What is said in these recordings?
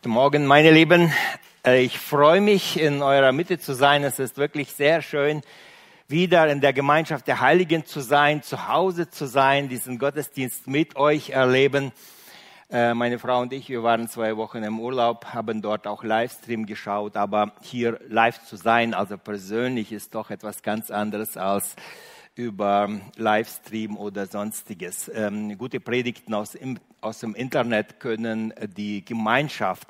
Guten Morgen, meine Lieben. Äh, ich freue mich, in eurer Mitte zu sein. Es ist wirklich sehr schön, wieder in der Gemeinschaft der Heiligen zu sein, zu Hause zu sein, diesen Gottesdienst mit euch erleben. Äh, meine Frau und ich, wir waren zwei Wochen im Urlaub, haben dort auch Livestream geschaut, aber hier live zu sein, also persönlich, ist doch etwas ganz anderes als über Livestream oder sonstiges. Ähm, gute Predigten aus, im, aus dem Internet können die Gemeinschaft,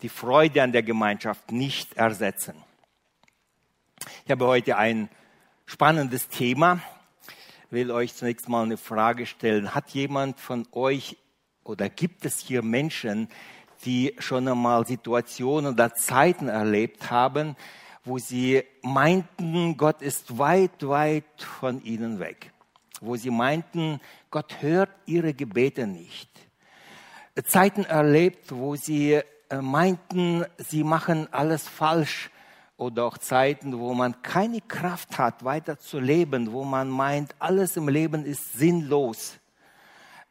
die Freude an der Gemeinschaft nicht ersetzen. Ich habe heute ein spannendes Thema. Ich will euch zunächst mal eine Frage stellen. Hat jemand von euch oder gibt es hier Menschen, die schon einmal Situationen oder Zeiten erlebt haben, wo sie meinten, Gott ist weit, weit von ihnen weg. Wo sie meinten, Gott hört ihre Gebete nicht. Zeiten erlebt, wo sie äh, meinten, sie machen alles falsch. Oder auch Zeiten, wo man keine Kraft hat, weiter zu leben, wo man meint, alles im Leben ist sinnlos.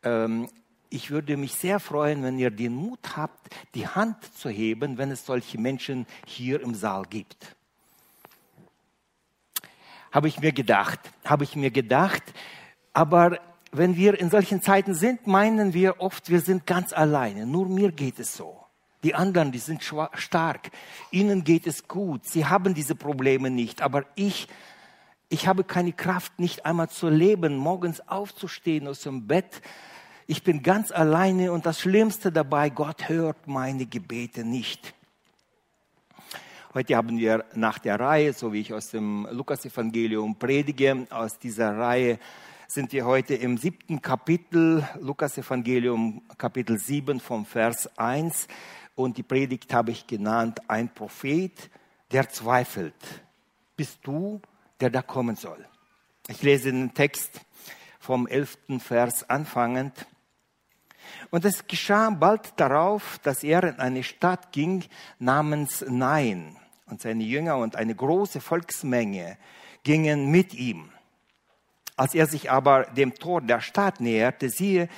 Ähm, ich würde mich sehr freuen, wenn ihr den Mut habt, die Hand zu heben, wenn es solche Menschen hier im Saal gibt habe ich mir gedacht, habe ich mir gedacht. Aber wenn wir in solchen Zeiten sind, meinen wir oft, wir sind ganz alleine. Nur mir geht es so. Die anderen, die sind stark. Ihnen geht es gut. Sie haben diese Probleme nicht. Aber ich, ich habe keine Kraft, nicht einmal zu leben, morgens aufzustehen aus dem Bett. Ich bin ganz alleine und das Schlimmste dabei, Gott hört meine Gebete nicht. Heute haben wir nach der Reihe, so wie ich aus dem Lukas-Evangelium predige, aus dieser Reihe sind wir heute im siebten Kapitel, Lukas-Evangelium, Kapitel 7 vom Vers 1. Und die Predigt habe ich genannt, ein Prophet, der zweifelt. Bist du, der da kommen soll? Ich lese den Text vom elften Vers anfangend. Und es geschah bald darauf, dass er in eine Stadt ging namens Nein und seine Jünger und eine große Volksmenge gingen mit ihm. Als er sich aber dem Tor der Stadt näherte, siehe,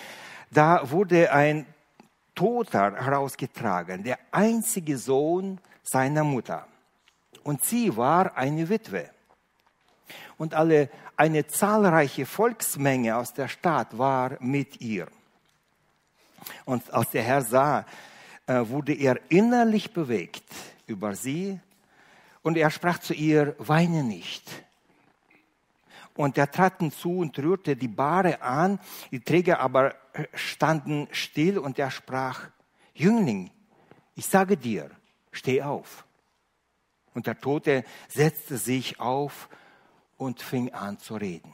da wurde ein Toter herausgetragen, der einzige Sohn seiner Mutter. Und sie war eine Witwe. Und alle, eine zahlreiche Volksmenge aus der Stadt war mit ihr. Und als der Herr sah, äh, wurde er innerlich bewegt über sie und er sprach zu ihr, weine nicht. Und er trat hinzu und rührte die Bahre an, die Träger aber standen still und er sprach, Jüngling, ich sage dir, steh auf. Und der Tote setzte sich auf und fing an zu reden.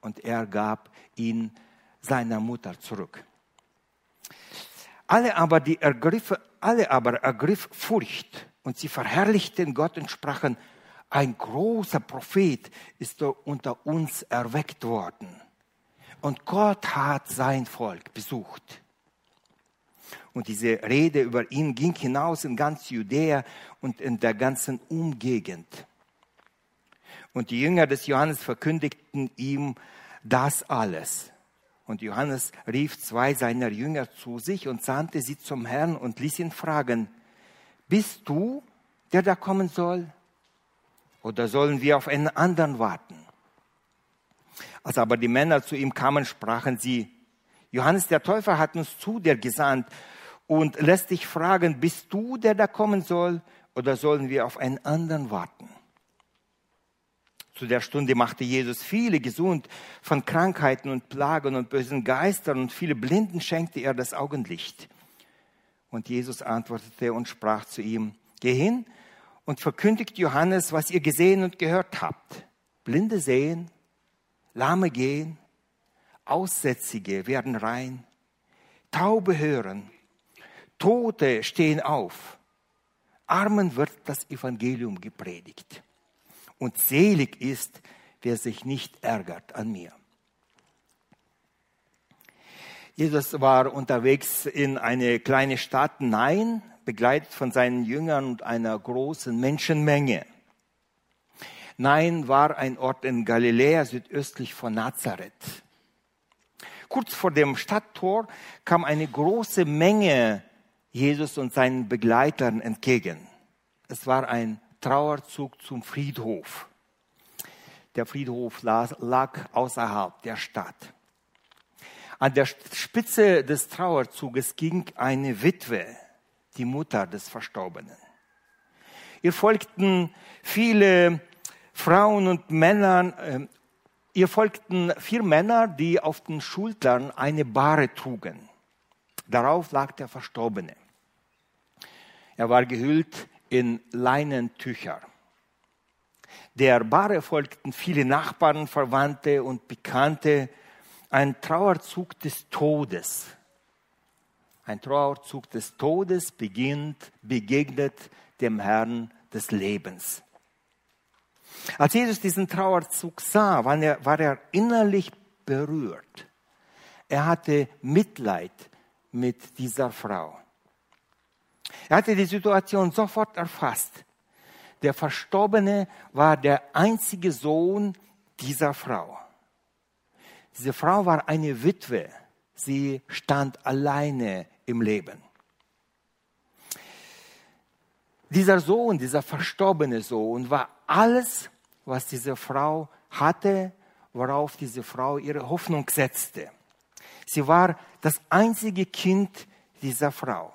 Und er gab ihn seiner Mutter zurück. Alle aber, die ergriff, alle aber ergriff Furcht und sie verherrlichten Gott und sprachen, ein großer Prophet ist unter uns erweckt worden. Und Gott hat sein Volk besucht. Und diese Rede über ihn ging hinaus in ganz Judäa und in der ganzen Umgegend. Und die Jünger des Johannes verkündigten ihm das alles. Und Johannes rief zwei seiner Jünger zu sich und sandte sie zum Herrn und ließ ihn fragen, bist du, der da kommen soll? Oder sollen wir auf einen anderen warten? Als aber die Männer zu ihm kamen, sprachen sie, Johannes der Täufer hat uns zu dir gesandt und lässt dich fragen, bist du, der da kommen soll? Oder sollen wir auf einen anderen warten? Zu der Stunde machte Jesus viele gesund von Krankheiten und Plagen und bösen Geistern und viele Blinden schenkte er das Augenlicht. Und Jesus antwortete und sprach zu ihm, geh hin und verkündigt Johannes, was ihr gesehen und gehört habt. Blinde sehen, Lahme gehen, Aussätzige werden rein, Taube hören, Tote stehen auf, Armen wird das Evangelium gepredigt. Und selig ist, wer sich nicht ärgert an mir. Jesus war unterwegs in eine kleine Stadt Nein, begleitet von seinen Jüngern und einer großen Menschenmenge. Nein war ein Ort in Galiläa südöstlich von Nazareth. Kurz vor dem Stadttor kam eine große Menge Jesus und seinen Begleitern entgegen. Es war ein Trauerzug zum Friedhof. Der Friedhof lag außerhalb der Stadt. An der Spitze des Trauerzuges ging eine Witwe, die Mutter des Verstorbenen. Ihr folgten viele Frauen und Männer, äh, ihr folgten vier Männer, die auf den Schultern eine Bahre trugen. Darauf lag der Verstorbene. Er war gehüllt in Leinentücher. Der Bahre folgten viele Nachbarn, Verwandte und Bekannte. Ein Trauerzug des Todes. Ein Trauerzug des Todes beginnt, begegnet dem Herrn des Lebens. Als Jesus diesen Trauerzug sah, war er, war er innerlich berührt. Er hatte Mitleid mit dieser Frau. Er hatte die Situation sofort erfasst. Der Verstorbene war der einzige Sohn dieser Frau. Diese Frau war eine Witwe. Sie stand alleine im Leben. Dieser Sohn, dieser verstorbene Sohn, war alles, was diese Frau hatte, worauf diese Frau ihre Hoffnung setzte. Sie war das einzige Kind dieser Frau.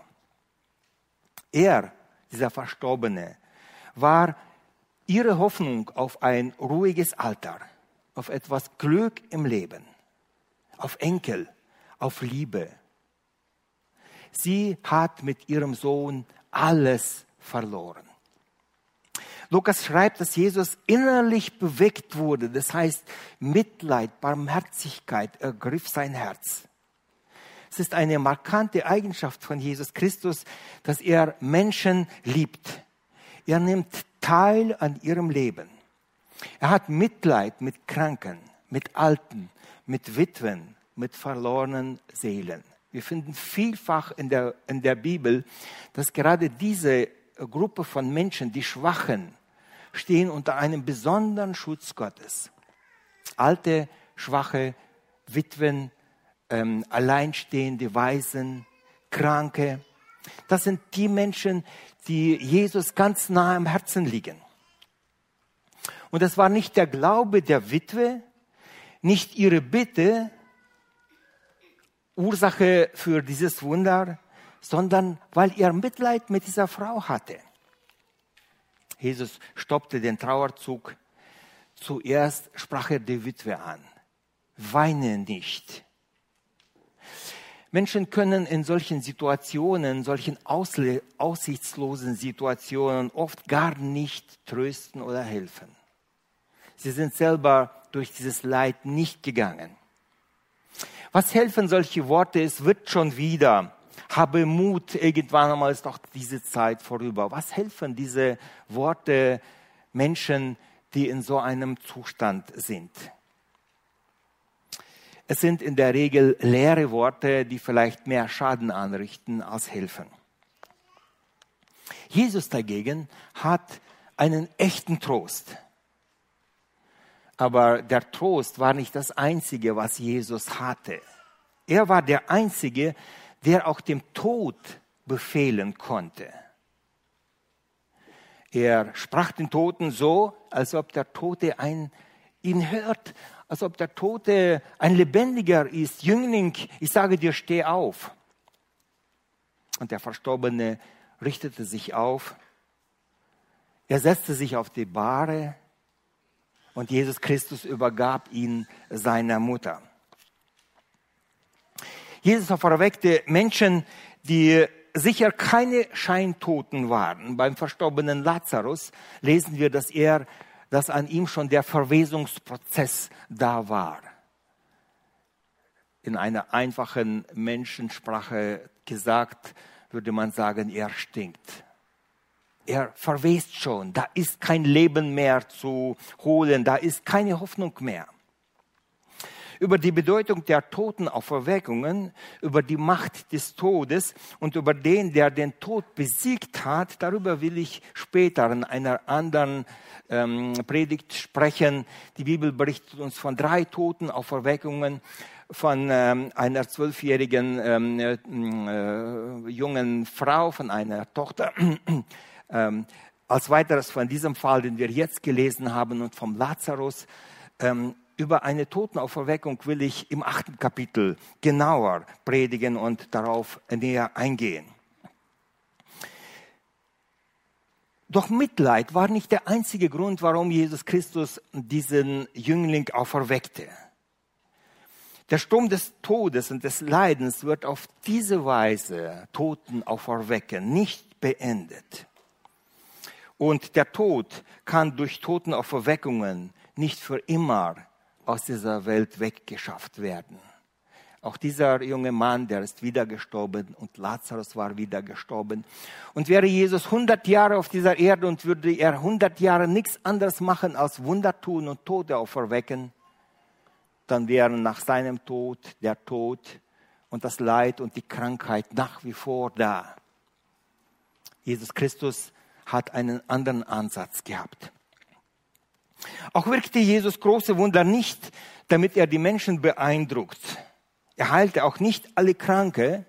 Er, dieser Verstorbene, war ihre Hoffnung auf ein ruhiges Alter, auf etwas Glück im Leben, auf Enkel, auf Liebe. Sie hat mit ihrem Sohn alles verloren. Lukas schreibt, dass Jesus innerlich bewegt wurde. Das heißt, Mitleid, Barmherzigkeit ergriff sein Herz. Es ist eine markante Eigenschaft von Jesus Christus, dass er Menschen liebt. Er nimmt teil an ihrem Leben. Er hat Mitleid mit Kranken, mit Alten, mit Witwen, mit verlorenen Seelen. Wir finden vielfach in der, in der Bibel, dass gerade diese Gruppe von Menschen, die Schwachen, stehen unter einem besonderen Schutz Gottes. Alte, schwache Witwen, ähm, alleinstehende Waisen, Kranke. Das sind die Menschen, die Jesus ganz nah am Herzen liegen. Und es war nicht der Glaube der Witwe, nicht ihre Bitte, Ursache für dieses Wunder, sondern weil er Mitleid mit dieser Frau hatte. Jesus stoppte den Trauerzug. Zuerst sprach er die Witwe an. Weine nicht. Menschen können in solchen Situationen, solchen aussichtslosen Situationen oft gar nicht trösten oder helfen. Sie sind selber durch dieses Leid nicht gegangen. Was helfen solche Worte? Es wird schon wieder. Habe Mut, irgendwann einmal ist doch diese Zeit vorüber. Was helfen diese Worte Menschen, die in so einem Zustand sind? Es sind in der Regel leere Worte, die vielleicht mehr Schaden anrichten als helfen. Jesus dagegen hat einen echten Trost. Aber der Trost war nicht das Einzige, was Jesus hatte. Er war der Einzige, der auch dem Tod befehlen konnte. Er sprach den Toten so, als ob der Tote ein, ihn hört, als ob der Tote ein Lebendiger ist. Jüngling, ich sage dir, steh auf. Und der Verstorbene richtete sich auf. Er setzte sich auf die Bahre und Jesus Christus übergab ihn seiner Mutter. Jesus verweckte Menschen, die sicher keine Scheintoten waren. Beim verstorbenen Lazarus lesen wir, dass er dass an ihm schon der Verwesungsprozess da war. In einer einfachen Menschensprache gesagt, würde man sagen, er stinkt. Er verwest schon, da ist kein Leben mehr zu holen, da ist keine Hoffnung mehr über die Bedeutung der Totenauferweckungen, über die Macht des Todes und über den, der den Tod besiegt hat. Darüber will ich später in einer anderen ähm, Predigt sprechen. Die Bibel berichtet uns von drei Totenauferweckungen von ähm, einer zwölfjährigen ähm, äh, jungen Frau, von einer Tochter. Ähm, als weiteres von diesem Fall, den wir jetzt gelesen haben, und vom Lazarus. Ähm, über eine Totenauferweckung will ich im achten Kapitel genauer predigen und darauf näher eingehen. Doch Mitleid war nicht der einzige Grund, warum Jesus Christus diesen Jüngling auferweckte. Der Sturm des Todes und des Leidens wird auf diese Weise Toten auferwecken, nicht beendet. Und der Tod kann durch Totenauferweckungen nicht für immer aus dieser Welt weggeschafft werden. Auch dieser junge Mann, der ist wieder gestorben und Lazarus war wieder gestorben. Und wäre Jesus 100 Jahre auf dieser Erde und würde er 100 Jahre nichts anderes machen als Wunder tun und Tote auferwecken, dann wären nach seinem Tod der Tod und das Leid und die Krankheit nach wie vor da. Jesus Christus hat einen anderen Ansatz gehabt. Auch wirkte Jesus große Wunder nicht, damit er die Menschen beeindruckt. Er heilte auch nicht alle Kranke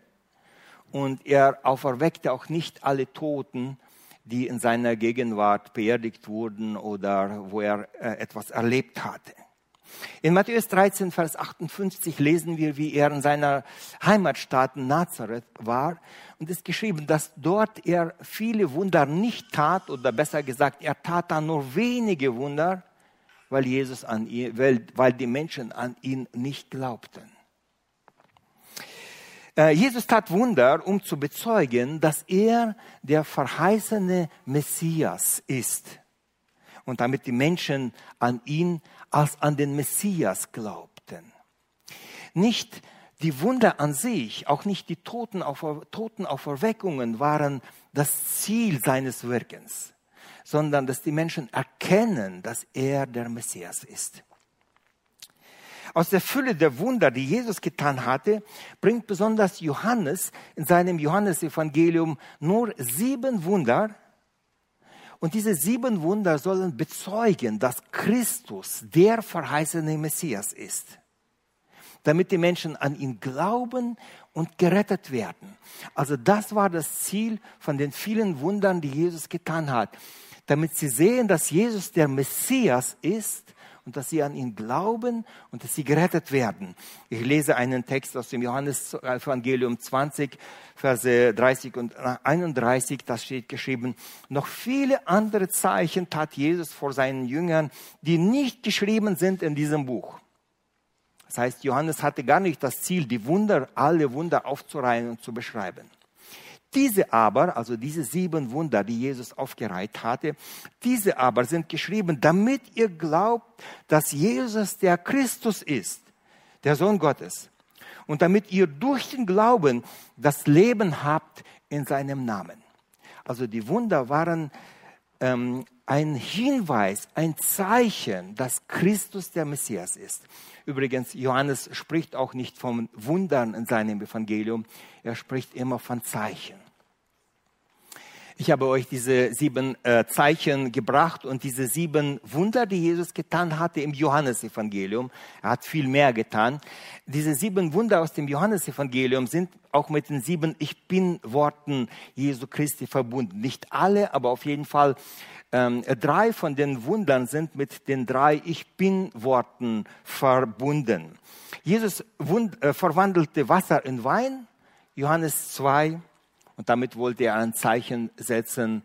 und er auferweckte auch nicht alle Toten, die in seiner Gegenwart beerdigt wurden oder wo er äh, etwas erlebt hatte. In Matthäus 13, Vers 58 lesen wir, wie er in seiner Heimatstadt Nazareth war. Und es ist geschrieben, dass dort er viele Wunder nicht tat, oder besser gesagt, er tat da nur wenige Wunder, weil, Jesus an ihn, weil, weil die Menschen an ihn nicht glaubten. Äh, Jesus tat Wunder, um zu bezeugen, dass er der verheißene Messias ist und damit die Menschen an ihn als an den Messias glaubten. Nicht die Wunder an sich, auch nicht die Totenauferweckungen waren das Ziel seines Wirkens, sondern dass die Menschen erkennen, dass er der Messias ist. Aus der Fülle der Wunder, die Jesus getan hatte, bringt besonders Johannes in seinem Johannesevangelium nur sieben Wunder, und diese sieben Wunder sollen bezeugen, dass Christus der verheißene Messias ist, damit die Menschen an ihn glauben und gerettet werden. Also das war das Ziel von den vielen Wundern, die Jesus getan hat, damit sie sehen, dass Jesus der Messias ist und dass sie an ihn glauben und dass sie gerettet werden. Ich lese einen Text aus dem Johannes-Evangelium 20, Verse 30 und 31, da steht geschrieben, noch viele andere Zeichen tat Jesus vor seinen Jüngern, die nicht geschrieben sind in diesem Buch. Das heißt, Johannes hatte gar nicht das Ziel, die Wunder, alle Wunder aufzureihen und zu beschreiben. Diese aber, also diese sieben Wunder, die Jesus aufgereiht hatte, diese aber sind geschrieben, damit ihr glaubt, dass Jesus der Christus ist, der Sohn Gottes. Und damit ihr durch den Glauben das Leben habt in seinem Namen. Also die Wunder waren ähm, ein Hinweis, ein Zeichen, dass Christus der Messias ist. Übrigens, Johannes spricht auch nicht von Wundern in seinem Evangelium, er spricht immer von Zeichen. Ich habe euch diese sieben äh, Zeichen gebracht und diese sieben Wunder, die Jesus getan hatte im Johannesevangelium. Er hat viel mehr getan. Diese sieben Wunder aus dem Johannesevangelium sind auch mit den sieben Ich bin Worten Jesu Christi verbunden. Nicht alle, aber auf jeden Fall ähm, drei von den Wundern sind mit den drei Ich bin Worten verbunden. Jesus wund, äh, verwandelte Wasser in Wein, Johannes 2. Und damit wollte er ein Zeichen setzen.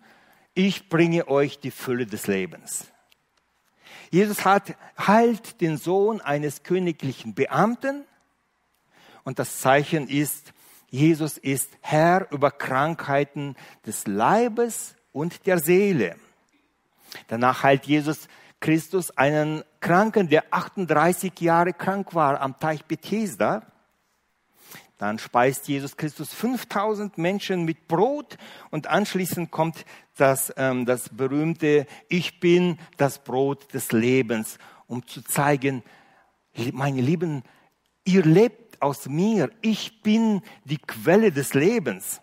Ich bringe euch die Fülle des Lebens. Jesus hat, heilt den Sohn eines königlichen Beamten. Und das Zeichen ist, Jesus ist Herr über Krankheiten des Leibes und der Seele. Danach heilt Jesus Christus einen Kranken, der 38 Jahre krank war am Teich Bethesda. Dann speist Jesus Christus 5000 Menschen mit Brot und anschließend kommt das, ähm, das berühmte Ich bin das Brot des Lebens, um zu zeigen, meine Lieben, ihr lebt aus mir, ich bin die Quelle des Lebens.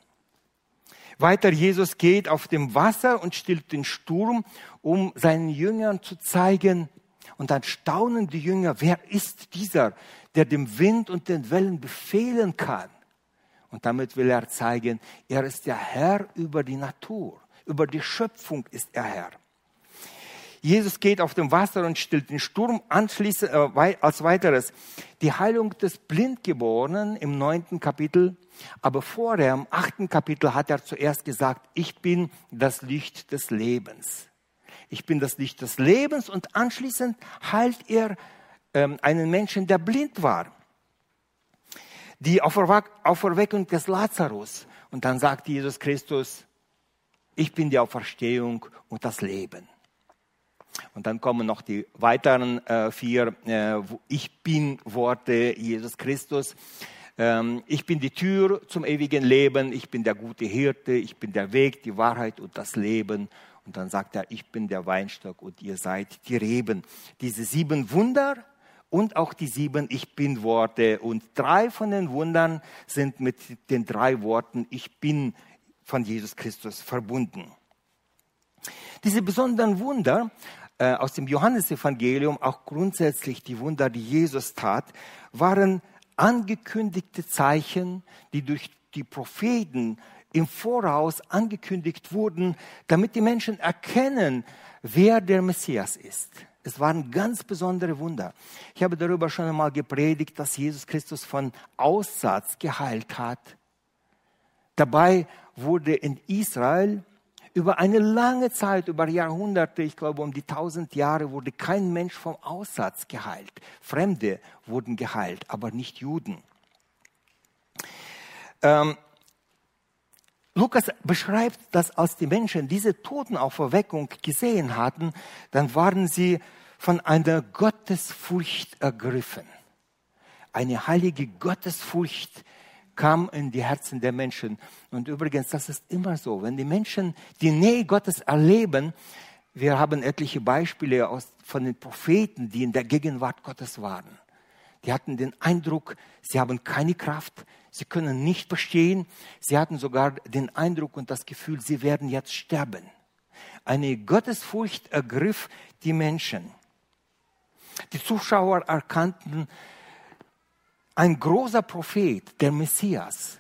Weiter, Jesus geht auf dem Wasser und stillt den Sturm, um seinen Jüngern zu zeigen, Und dann staunen die Jünger, wer ist dieser, der dem Wind und den Wellen befehlen kann? Und damit will er zeigen, er ist der Herr über die Natur, über die Schöpfung ist er Herr. Jesus geht auf dem Wasser und stillt den Sturm. Anschließend äh, als weiteres die Heilung des Blindgeborenen im neunten Kapitel. Aber vorher im achten Kapitel hat er zuerst gesagt, ich bin das Licht des Lebens. Ich bin das Licht des Lebens und anschließend heilt er ähm, einen Menschen, der blind war. Die Auferweckung des Lazarus. Und dann sagt Jesus Christus, ich bin die Auferstehung und das Leben. Und dann kommen noch die weiteren äh, vier äh, Ich bin Worte Jesus Christus. Ähm, ich bin die Tür zum ewigen Leben, ich bin der gute Hirte, ich bin der Weg, die Wahrheit und das Leben. Und dann sagt er, ich bin der Weinstock und ihr seid die Reben. Diese sieben Wunder und auch die sieben Ich bin Worte. Und drei von den Wundern sind mit den drei Worten Ich bin von Jesus Christus verbunden. Diese besonderen Wunder äh, aus dem Johannesevangelium, auch grundsätzlich die Wunder, die Jesus tat, waren angekündigte Zeichen, die durch die Propheten im Voraus angekündigt wurden, damit die Menschen erkennen, wer der Messias ist. Es waren ganz besondere Wunder. Ich habe darüber schon einmal gepredigt, dass Jesus Christus von Aussatz geheilt hat. Dabei wurde in Israel über eine lange Zeit, über Jahrhunderte, ich glaube um die tausend Jahre, wurde kein Mensch vom Aussatz geheilt. Fremde wurden geheilt, aber nicht Juden. Ähm, Lukas beschreibt, dass als die Menschen diese Totenauferweckung gesehen hatten, dann waren sie von einer Gottesfurcht ergriffen. Eine heilige Gottesfurcht kam in die Herzen der Menschen. Und übrigens, das ist immer so. Wenn die Menschen die Nähe Gottes erleben, wir haben etliche Beispiele aus, von den Propheten, die in der Gegenwart Gottes waren. Die hatten den Eindruck, sie haben keine Kraft, sie können nicht bestehen. Sie hatten sogar den Eindruck und das Gefühl, sie werden jetzt sterben. Eine Gottesfurcht ergriff die Menschen. Die Zuschauer erkannten, ein großer Prophet, der Messias,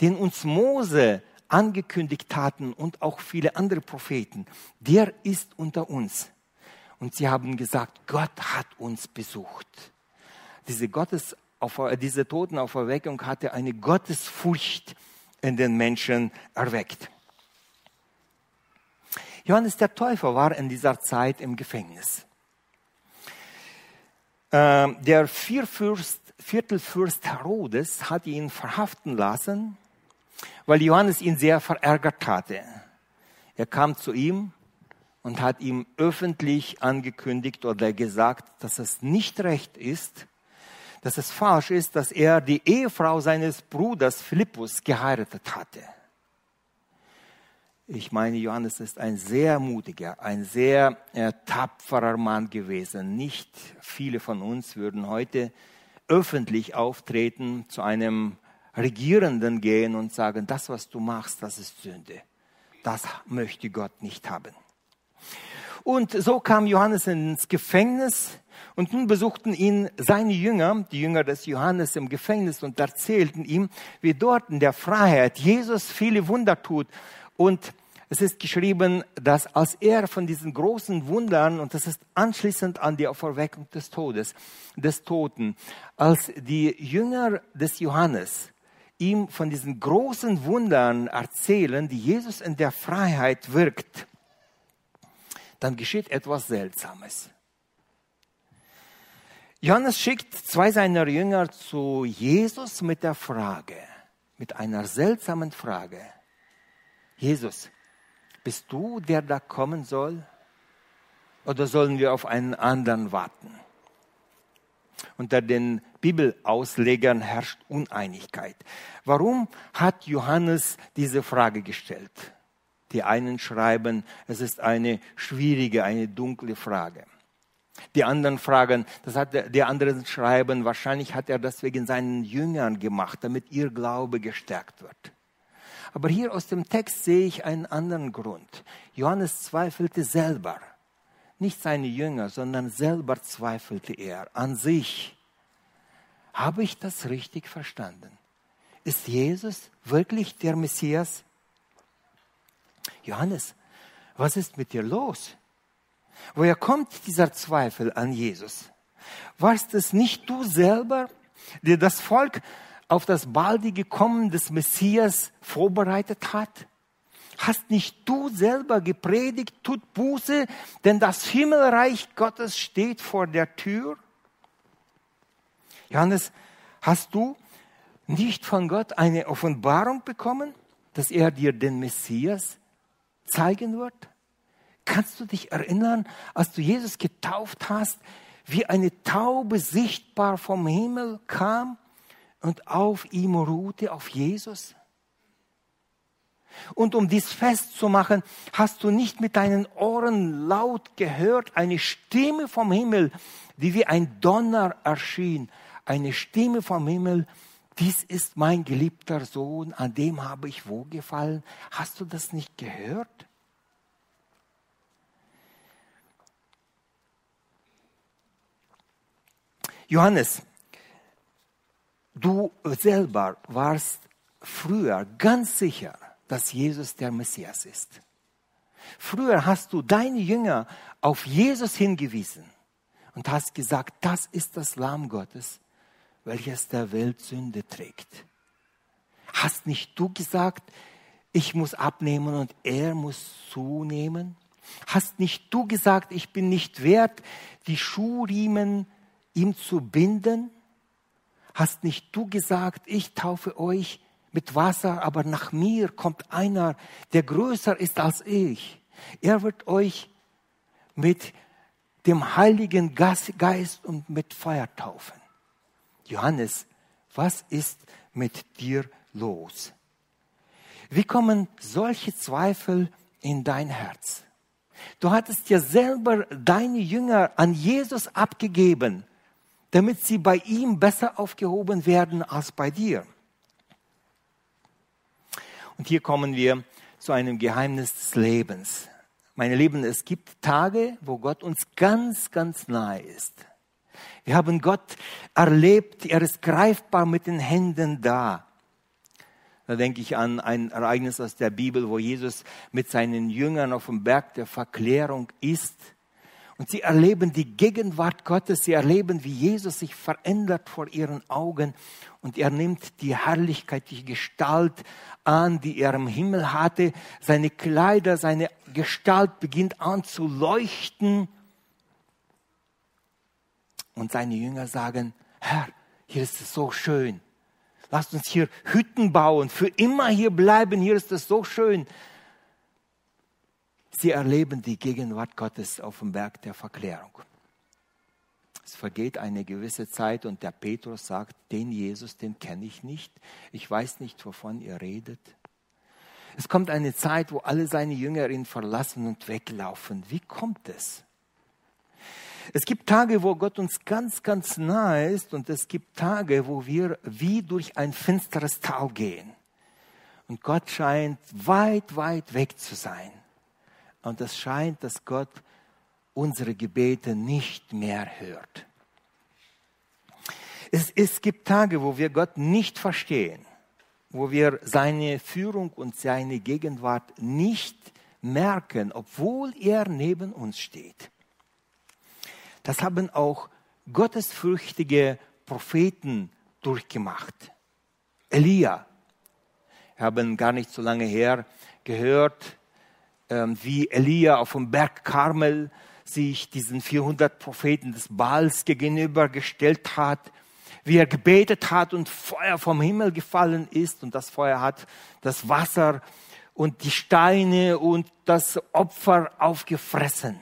den uns Mose angekündigt hatten und auch viele andere Propheten, der ist unter uns. Und sie haben gesagt, Gott hat uns besucht. Diese, Gottes, diese Totenauferweckung hatte eine Gottesfurcht in den Menschen erweckt. Johannes der Täufer war in dieser Zeit im Gefängnis. Ähm, der Vierfürst Viertelfürst Herodes hat ihn verhaften lassen, weil Johannes ihn sehr verärgert hatte. Er kam zu ihm und hat ihm öffentlich angekündigt oder gesagt, dass es nicht recht ist, dass es falsch ist, dass er die Ehefrau seines Bruders Philippus geheiratet hatte. Ich meine, Johannes ist ein sehr mutiger, ein sehr äh, tapferer Mann gewesen. Nicht viele von uns würden heute öffentlich auftreten, zu einem Regierenden gehen und sagen, das, was du machst, das ist Sünde. Das möchte Gott nicht haben. Und so kam Johannes ins Gefängnis und nun besuchten ihn seine Jünger, die Jünger des Johannes im Gefängnis und erzählten ihm, wie dort in der Freiheit Jesus viele Wunder tut und es ist geschrieben, dass als er von diesen großen Wundern, und das ist anschließend an die Auferweckung des Todes, des Toten, als die Jünger des Johannes ihm von diesen großen Wundern erzählen, die Jesus in der Freiheit wirkt, dann geschieht etwas Seltsames. Johannes schickt zwei seiner Jünger zu Jesus mit der Frage, mit einer seltsamen Frage. Jesus, bist du, der da kommen soll? Oder sollen wir auf einen anderen warten? Unter den Bibelauslegern herrscht Uneinigkeit. Warum hat Johannes diese Frage gestellt? Die einen schreiben, es ist eine schwierige, eine dunkle Frage. Die anderen fragen, das hat der, die anderen schreiben, wahrscheinlich hat er das wegen seinen Jüngern gemacht, damit ihr Glaube gestärkt wird. Aber hier aus dem Text sehe ich einen anderen Grund. Johannes zweifelte selber. nicht seine Jünger, sondern selber zweifelte er an sich. Habe ich das richtig verstanden? Ist Jesus wirklich der Messias? Johannes, was ist mit dir los? Woher kommt dieser Zweifel an Jesus? Warst es nicht du selber, der das Volk auf das baldige Kommen des Messias vorbereitet hat? Hast nicht du selber gepredigt, tut Buße, denn das Himmelreich Gottes steht vor der Tür? Johannes, hast du nicht von Gott eine Offenbarung bekommen, dass er dir den Messias zeigen wird? Kannst du dich erinnern, als du Jesus getauft hast, wie eine Taube sichtbar vom Himmel kam und auf ihm ruhte, auf Jesus? Und um dies festzumachen, hast du nicht mit deinen Ohren laut gehört, eine Stimme vom Himmel, die wie ein Donner erschien, eine Stimme vom Himmel, dies ist mein geliebter Sohn, an dem habe ich wohlgefallen. Hast du das nicht gehört? Johannes, du selber warst früher ganz sicher, dass Jesus der Messias ist. Früher hast du deine Jünger auf Jesus hingewiesen und hast gesagt, das ist das Lamm Gottes, welches der Welt Sünde trägt. Hast nicht du gesagt, ich muss abnehmen und er muss zunehmen? Hast nicht du gesagt, ich bin nicht wert, die Schuhriemen ihm zu binden? Hast nicht du gesagt, ich taufe euch mit Wasser, aber nach mir kommt einer, der größer ist als ich. Er wird euch mit dem Heiligen Geist und mit Feuer taufen. Johannes, was ist mit dir los? Wie kommen solche Zweifel in dein Herz? Du hattest ja selber deine Jünger an Jesus abgegeben damit sie bei ihm besser aufgehoben werden als bei dir. Und hier kommen wir zu einem Geheimnis des Lebens. Meine Lieben, es gibt Tage, wo Gott uns ganz, ganz nahe ist. Wir haben Gott erlebt, er ist greifbar mit den Händen da. Da denke ich an ein Ereignis aus der Bibel, wo Jesus mit seinen Jüngern auf dem Berg der Verklärung ist und sie erleben die Gegenwart Gottes, sie erleben, wie Jesus sich verändert vor ihren Augen und er nimmt die Herrlichkeit, die Gestalt an, die er im Himmel hatte. Seine Kleider, seine Gestalt beginnt an zu leuchten. Und seine Jünger sagen, Herr, hier ist es so schön. Lasst uns hier Hütten bauen, für immer hier bleiben, hier ist es so schön. Sie erleben die Gegenwart Gottes auf dem Berg der Verklärung. Es vergeht eine gewisse Zeit und der Petrus sagt, den Jesus, den kenne ich nicht. Ich weiß nicht, wovon ihr redet. Es kommt eine Zeit, wo alle seine Jünger ihn verlassen und weglaufen. Wie kommt es? Es gibt Tage, wo Gott uns ganz, ganz nahe ist und es gibt Tage, wo wir wie durch ein finsteres Tal gehen. Und Gott scheint weit, weit weg zu sein. Und es scheint, dass Gott unsere Gebete nicht mehr hört. Es, es gibt Tage, wo wir Gott nicht verstehen, wo wir seine Führung und seine Gegenwart nicht merken, obwohl er neben uns steht. Das haben auch gottesfürchtige Propheten durchgemacht. Elia, wir haben gar nicht so lange her gehört, wie Elia auf dem Berg Karmel sich diesen 400 Propheten des Baals gegenübergestellt hat, wie er gebetet hat und Feuer vom Himmel gefallen ist und das Feuer hat das Wasser und die Steine und das Opfer aufgefressen.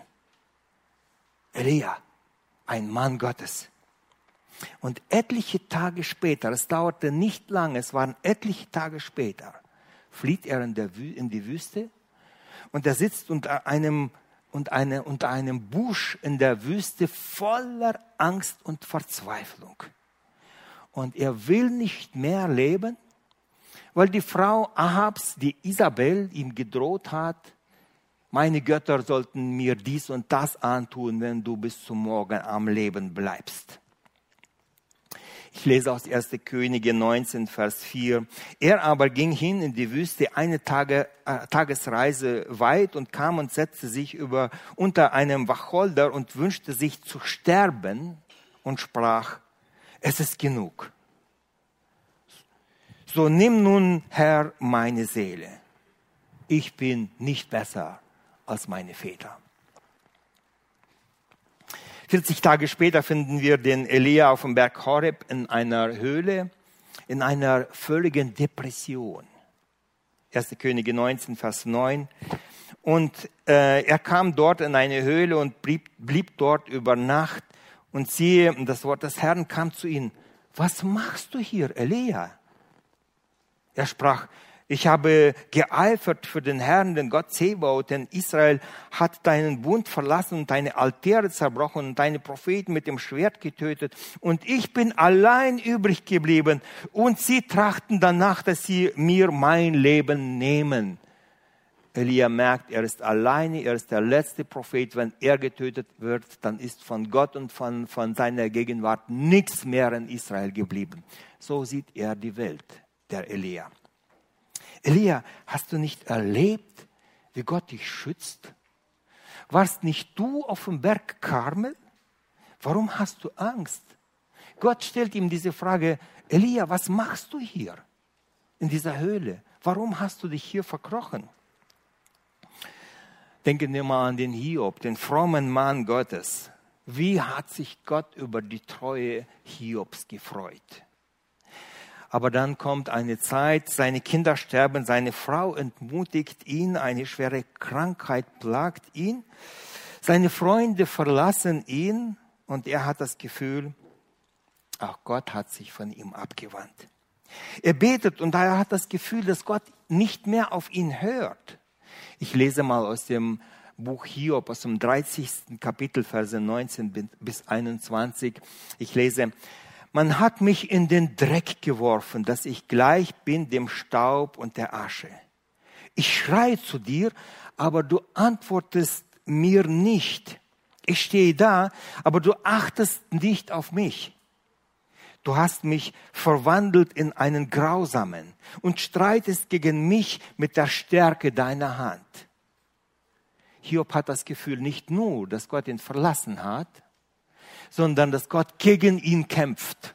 Elia, ein Mann Gottes. Und etliche Tage später, es dauerte nicht lange, es waren etliche Tage später, flieht er in, in die Wüste und er sitzt unter einem, unter, eine, unter einem Busch in der Wüste voller Angst und Verzweiflung. Und er will nicht mehr leben, weil die Frau Ahabs, die Isabel, ihm gedroht hat, meine Götter sollten mir dies und das antun, wenn du bis zum Morgen am Leben bleibst. Ich lese aus 1. Könige 19, Vers 4. Er aber ging hin in die Wüste eine Tage, äh, Tagesreise weit und kam und setzte sich über, unter einem Wacholder und wünschte sich zu sterben und sprach, es ist genug. So nimm nun, Herr, meine Seele. Ich bin nicht besser als meine Väter. 40 Tage später finden wir den Elia auf dem Berg Horeb in einer Höhle, in einer völligen Depression. 1. Könige 19, Vers 9. Und äh, er kam dort in eine Höhle und blieb, blieb dort über Nacht. Und siehe, das Wort des Herrn kam zu ihm. Was machst du hier, Elia? Er sprach, ich habe geeifert für den Herrn, den Gott Zebaut, denn Israel hat deinen Bund verlassen und deine Altäre zerbrochen und deine Propheten mit dem Schwert getötet. Und ich bin allein übrig geblieben. Und sie trachten danach, dass sie mir mein Leben nehmen. Elia merkt, er ist alleine, er ist der letzte Prophet. Wenn er getötet wird, dann ist von Gott und von, von seiner Gegenwart nichts mehr in Israel geblieben. So sieht er die Welt, der Elia. Elia, hast du nicht erlebt, wie Gott dich schützt? Warst nicht du auf dem Berg Karmel? Warum hast du Angst? Gott stellt ihm diese Frage, Elia, was machst du hier in dieser Höhle? Warum hast du dich hier verkrochen? Denken wir mal an den Hiob, den frommen Mann Gottes. Wie hat sich Gott über die Treue Hiobs gefreut? Aber dann kommt eine Zeit, seine Kinder sterben, seine Frau entmutigt ihn, eine schwere Krankheit plagt ihn, seine Freunde verlassen ihn und er hat das Gefühl, auch Gott hat sich von ihm abgewandt. Er betet und er hat das Gefühl, dass Gott nicht mehr auf ihn hört. Ich lese mal aus dem Buch Hiob, aus dem 30. Kapitel, Verse 19 bis 21. Ich lese, man hat mich in den Dreck geworfen, dass ich gleich bin dem Staub und der Asche. Ich schreie zu dir, aber du antwortest mir nicht. Ich stehe da, aber du achtest nicht auf mich. Du hast mich verwandelt in einen Grausamen und streitest gegen mich mit der Stärke deiner Hand. Hiob hat das Gefühl nicht nur, dass Gott ihn verlassen hat, sondern dass Gott gegen ihn kämpft.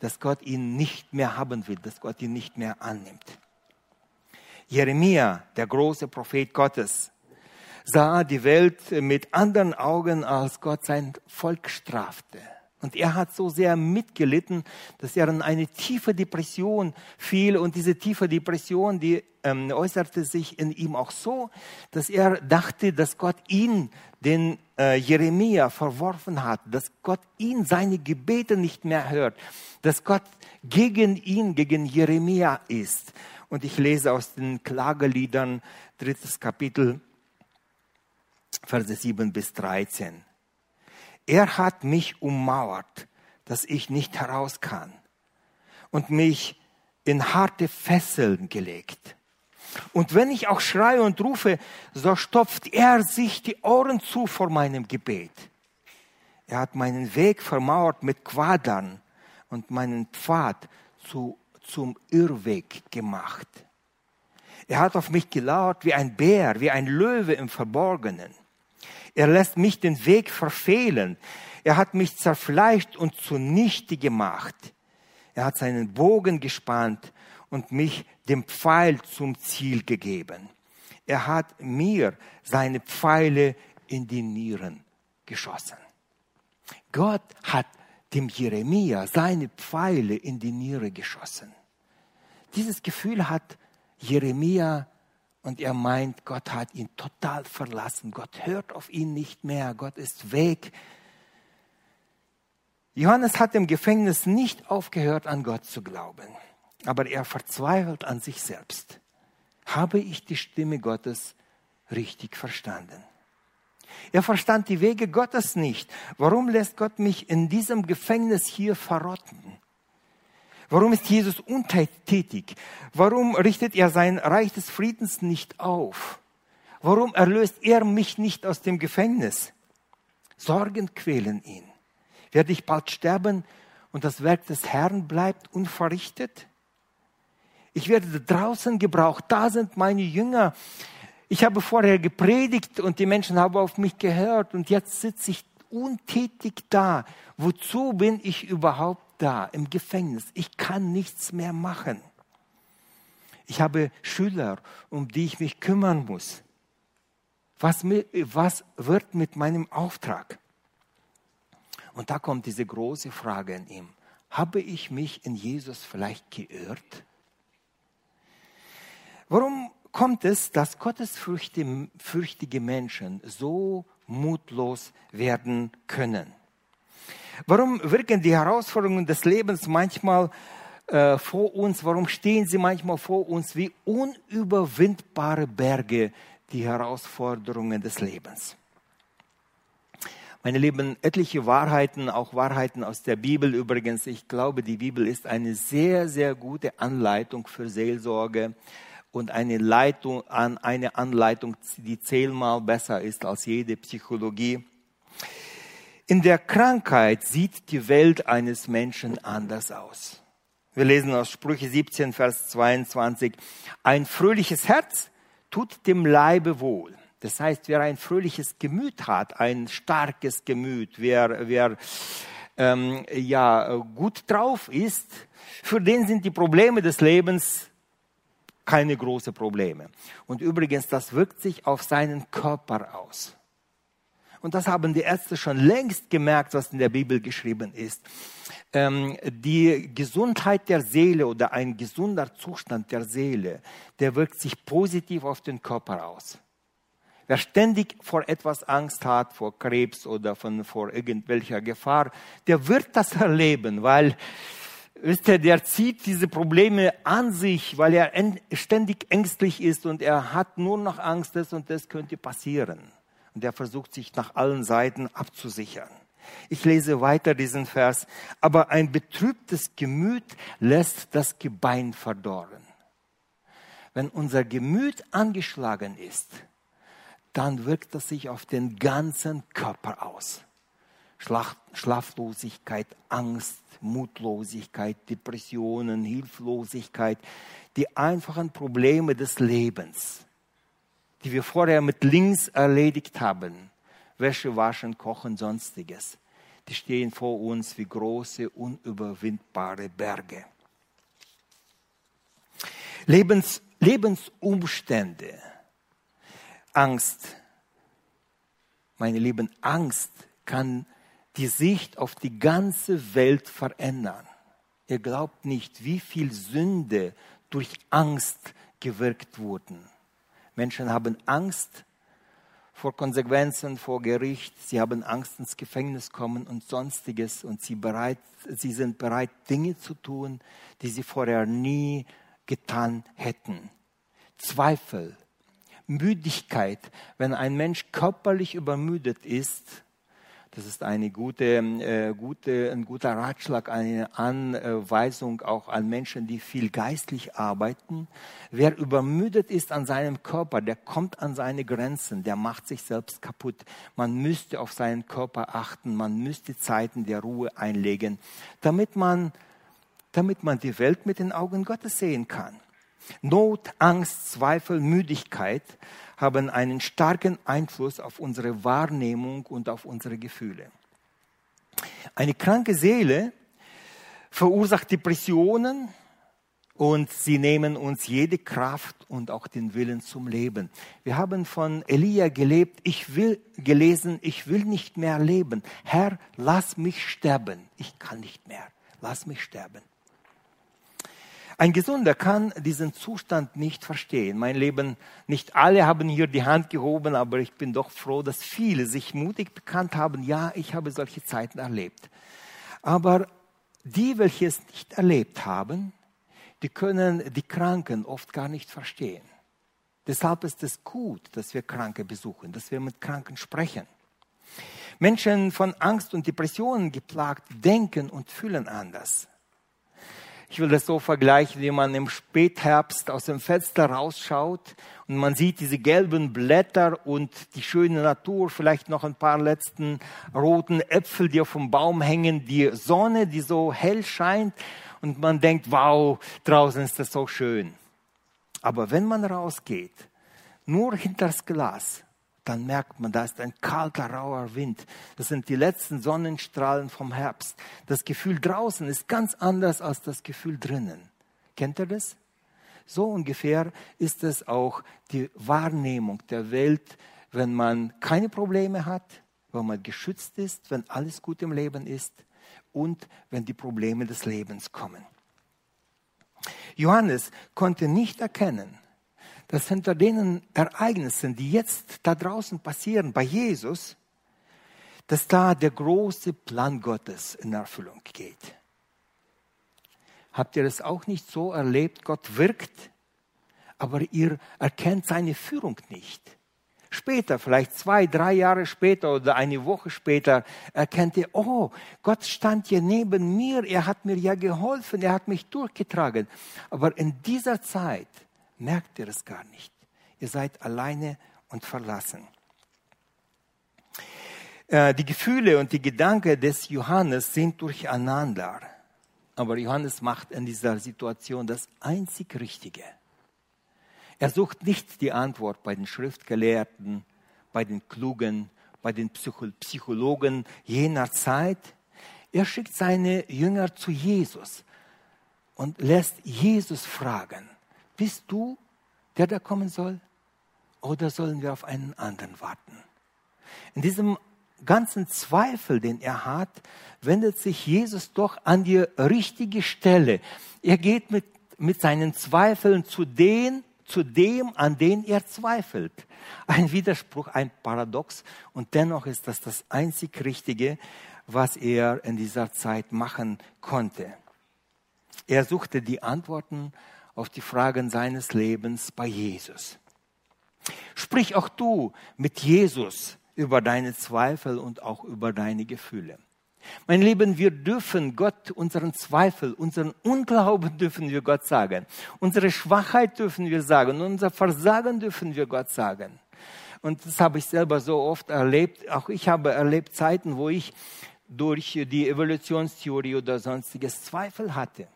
Dass Gott ihn nicht mehr haben will, dass Gott ihn nicht mehr annimmt. Jeremia, der große Prophet Gottes, sah die Welt mit anderen Augen, als Gott sein Volk strafte. Und er hat so sehr mitgelitten, dass er in eine tiefe Depression fiel. Und diese tiefe Depression, die ähm, äußerte sich in ihm auch so, dass er dachte, dass Gott ihn, den äh, Jeremia, verworfen hat, dass Gott ihn, seine Gebete nicht mehr hört, dass Gott gegen ihn, gegen Jeremia ist. Und ich lese aus den Klageliedern, drittes Kapitel, Verse 7 bis 13. Er hat mich ummauert, dass ich nicht heraus kann und mich in harte Fesseln gelegt. Und wenn ich auch schreie und rufe, so stopft er sich die Ohren zu vor meinem Gebet. Er hat meinen Weg vermauert mit Quadern und meinen Pfad zu, zum Irrweg gemacht. Er hat auf mich gelauert wie ein Bär, wie ein Löwe im Verborgenen. Er lässt mich den Weg verfehlen. Er hat mich zerfleischt und zunichte gemacht. Er hat seinen Bogen gespannt und mich dem Pfeil zum Ziel gegeben. Er hat mir seine Pfeile in die Nieren geschossen. Gott hat dem Jeremia seine Pfeile in die Niere geschossen. Dieses Gefühl hat Jeremia und er meint, Gott hat ihn total verlassen. Gott hört auf ihn nicht mehr. Gott ist weg. Johannes hat im Gefängnis nicht aufgehört, an Gott zu glauben, aber er verzweifelt an sich selbst. Habe ich die Stimme Gottes richtig verstanden? Er verstand die Wege Gottes nicht. Warum lässt Gott mich in diesem Gefängnis hier verrotten? Warum ist Jesus untätig? Warum richtet er sein Reich des Friedens nicht auf? Warum erlöst er mich nicht aus dem Gefängnis? Sorgen quälen ihn. Werde ich bald sterben und das Werk des Herrn bleibt unverrichtet? Ich werde draußen gebraucht. Da sind meine Jünger. Ich habe vorher gepredigt und die Menschen haben auf mich gehört und jetzt sitze ich untätig da. Wozu bin ich überhaupt da im Gefängnis? Ich kann nichts mehr machen. Ich habe Schüler, um die ich mich kümmern muss. Was, was wird mit meinem Auftrag? Und da kommt diese große Frage in ihm. Habe ich mich in Jesus vielleicht geirrt? Warum kommt es, dass gottesfürchtige Menschen so mutlos werden können? Warum wirken die Herausforderungen des Lebens manchmal äh, vor uns, warum stehen sie manchmal vor uns wie unüberwindbare Berge, die Herausforderungen des Lebens? Meine Lieben, etliche Wahrheiten, auch Wahrheiten aus der Bibel übrigens. Ich glaube, die Bibel ist eine sehr, sehr gute Anleitung für Seelsorge und eine Leitung eine Anleitung, die zehnmal besser ist als jede Psychologie. In der Krankheit sieht die Welt eines Menschen anders aus. Wir lesen aus Sprüche 17, Vers 22. Ein fröhliches Herz tut dem Leibe wohl. Das heißt, wer ein fröhliches Gemüt hat, ein starkes Gemüt, wer, wer ähm, ja, gut drauf ist, für den sind die Probleme des Lebens keine großen Probleme. Und übrigens, das wirkt sich auf seinen Körper aus. Und das haben die Ärzte schon längst gemerkt, was in der Bibel geschrieben ist ähm, die Gesundheit der Seele oder ein gesunder Zustand der Seele, der wirkt sich positiv auf den Körper aus. Wer ständig vor etwas Angst hat, vor Krebs oder von, vor irgendwelcher Gefahr, der wird das erleben, weil wisst ihr, der zieht diese Probleme an sich, weil er ständig ängstlich ist und er hat nur noch Angst, das und das könnte passieren. Und er versucht sich nach allen Seiten abzusichern. Ich lese weiter diesen Vers. Aber ein betrübtes Gemüt lässt das Gebein verdorren. Wenn unser Gemüt angeschlagen ist, dann wirkt das sich auf den ganzen Körper aus. Schlaflosigkeit, Angst, Mutlosigkeit, Depressionen, Hilflosigkeit, die einfachen Probleme des Lebens, die wir vorher mit links erledigt haben, Wäsche waschen, kochen, sonstiges. Die stehen vor uns wie große, unüberwindbare Berge. Lebens, Lebensumstände, Angst. Meine lieben, Angst kann die Sicht auf die ganze Welt verändern. Ihr glaubt nicht, wie viel Sünde durch Angst gewirkt wurden. Menschen haben Angst vor Konsequenzen, vor Gericht. Sie haben Angst, ins Gefängnis kommen und sonstiges. Und sie, bereit, sie sind bereit, Dinge zu tun, die sie vorher nie getan hätten. Zweifel, Müdigkeit. Wenn ein Mensch körperlich übermüdet ist, das ist eine gute, äh, gute, ein guter Ratschlag, eine Anweisung auch an Menschen, die viel geistlich arbeiten. Wer übermüdet ist an seinem Körper, der kommt an seine Grenzen, der macht sich selbst kaputt. Man müsste auf seinen Körper achten, man müsste Zeiten der Ruhe einlegen, damit man, damit man die Welt mit den Augen Gottes sehen kann. Not, Angst, Zweifel, Müdigkeit haben einen starken Einfluss auf unsere Wahrnehmung und auf unsere Gefühle. Eine kranke Seele verursacht Depressionen und sie nehmen uns jede Kraft und auch den Willen zum Leben. Wir haben von Elia gelebt, ich will gelesen, ich will nicht mehr leben. Herr, lass mich sterben. Ich kann nicht mehr. Lass mich sterben. Ein Gesunder kann diesen Zustand nicht verstehen. Mein Leben, nicht alle haben hier die Hand gehoben, aber ich bin doch froh, dass viele sich mutig bekannt haben, ja, ich habe solche Zeiten erlebt. Aber die, welche es nicht erlebt haben, die können die Kranken oft gar nicht verstehen. Deshalb ist es gut, dass wir Kranke besuchen, dass wir mit Kranken sprechen. Menschen von Angst und Depressionen geplagt denken und fühlen anders. Ich will das so vergleichen, wie man im Spätherbst aus dem Fenster rausschaut und man sieht diese gelben Blätter und die schöne Natur, vielleicht noch ein paar letzten roten Äpfel, die auf dem Baum hängen, die Sonne, die so hell scheint und man denkt, wow, draußen ist das so schön. Aber wenn man rausgeht, nur hinters Glas, dann merkt man, da ist ein kalter, rauer Wind. Das sind die letzten Sonnenstrahlen vom Herbst. Das Gefühl draußen ist ganz anders als das Gefühl drinnen. Kennt ihr das? So ungefähr ist es auch die Wahrnehmung der Welt, wenn man keine Probleme hat, wenn man geschützt ist, wenn alles gut im Leben ist und wenn die Probleme des Lebens kommen. Johannes konnte nicht erkennen, dass hinter den Ereignissen, die jetzt da draußen passieren bei Jesus, dass da der große Plan Gottes in Erfüllung geht. Habt ihr es auch nicht so erlebt? Gott wirkt, aber ihr erkennt seine Führung nicht. Später, vielleicht zwei, drei Jahre später oder eine Woche später, erkennt ihr, oh, Gott stand hier neben mir, er hat mir ja geholfen, er hat mich durchgetragen. Aber in dieser Zeit merkt ihr es gar nicht. Ihr seid alleine und verlassen. Äh, die Gefühle und die Gedanken des Johannes sind durcheinander. Aber Johannes macht in dieser Situation das einzig Richtige. Er sucht nicht die Antwort bei den Schriftgelehrten, bei den Klugen, bei den Psychologen jener Zeit. Er schickt seine Jünger zu Jesus und lässt Jesus fragen, bist du, der da kommen soll? Oder sollen wir auf einen anderen warten? In diesem ganzen Zweifel, den er hat, wendet sich Jesus doch an die richtige Stelle. Er geht mit, mit seinen Zweifeln zu den, zu dem, an den er zweifelt. Ein Widerspruch, ein Paradox und dennoch ist das das einzig Richtige, was er in dieser Zeit machen konnte. Er suchte die Antworten auf die Fragen seines Lebens bei Jesus. Sprich auch du mit Jesus über deine Zweifel und auch über deine Gefühle. Mein Lieben, wir dürfen Gott unseren Zweifel, unseren Unglauben dürfen wir Gott sagen. Unsere Schwachheit dürfen wir sagen. Unser Versagen dürfen wir Gott sagen. Und das habe ich selber so oft erlebt. Auch ich habe erlebt Zeiten, wo ich durch die Evolutionstheorie oder sonstiges Zweifel hatte.